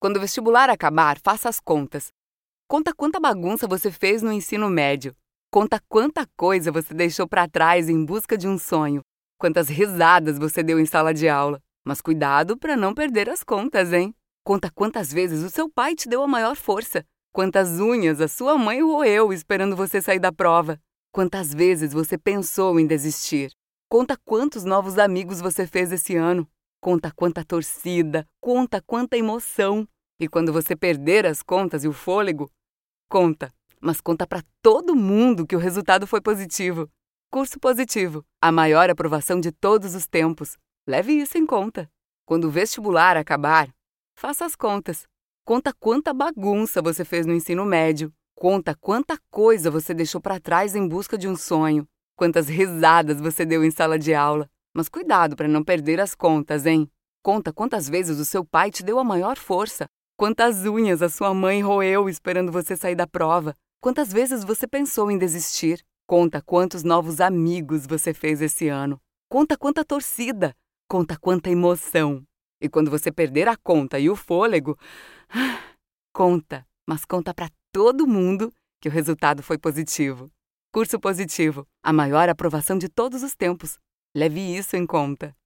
Quando o vestibular acabar, faça as contas. Conta quanta bagunça você fez no ensino médio. Conta quanta coisa você deixou para trás em busca de um sonho. Quantas risadas você deu em sala de aula. Mas cuidado para não perder as contas, hein? Conta quantas vezes o seu pai te deu a maior força. Quantas unhas a sua mãe roeu esperando você sair da prova. Quantas vezes você pensou em desistir. Conta quantos novos amigos você fez esse ano. Conta quanta torcida, conta quanta emoção. E quando você perder as contas e o fôlego, conta, mas conta para todo mundo que o resultado foi positivo. Curso positivo, a maior aprovação de todos os tempos. Leve isso em conta. Quando o vestibular acabar, faça as contas. Conta quanta bagunça você fez no ensino médio. Conta quanta coisa você deixou para trás em busca de um sonho. Quantas risadas você deu em sala de aula. Mas cuidado para não perder as contas, hein? Conta quantas vezes o seu pai te deu a maior força. Quantas unhas a sua mãe roeu esperando você sair da prova. Quantas vezes você pensou em desistir. Conta quantos novos amigos você fez esse ano. Conta quanta torcida. Conta quanta emoção. E quando você perder a conta e o fôlego, conta, mas conta para todo mundo que o resultado foi positivo. Curso positivo, a maior aprovação de todos os tempos. Leve isso em conta.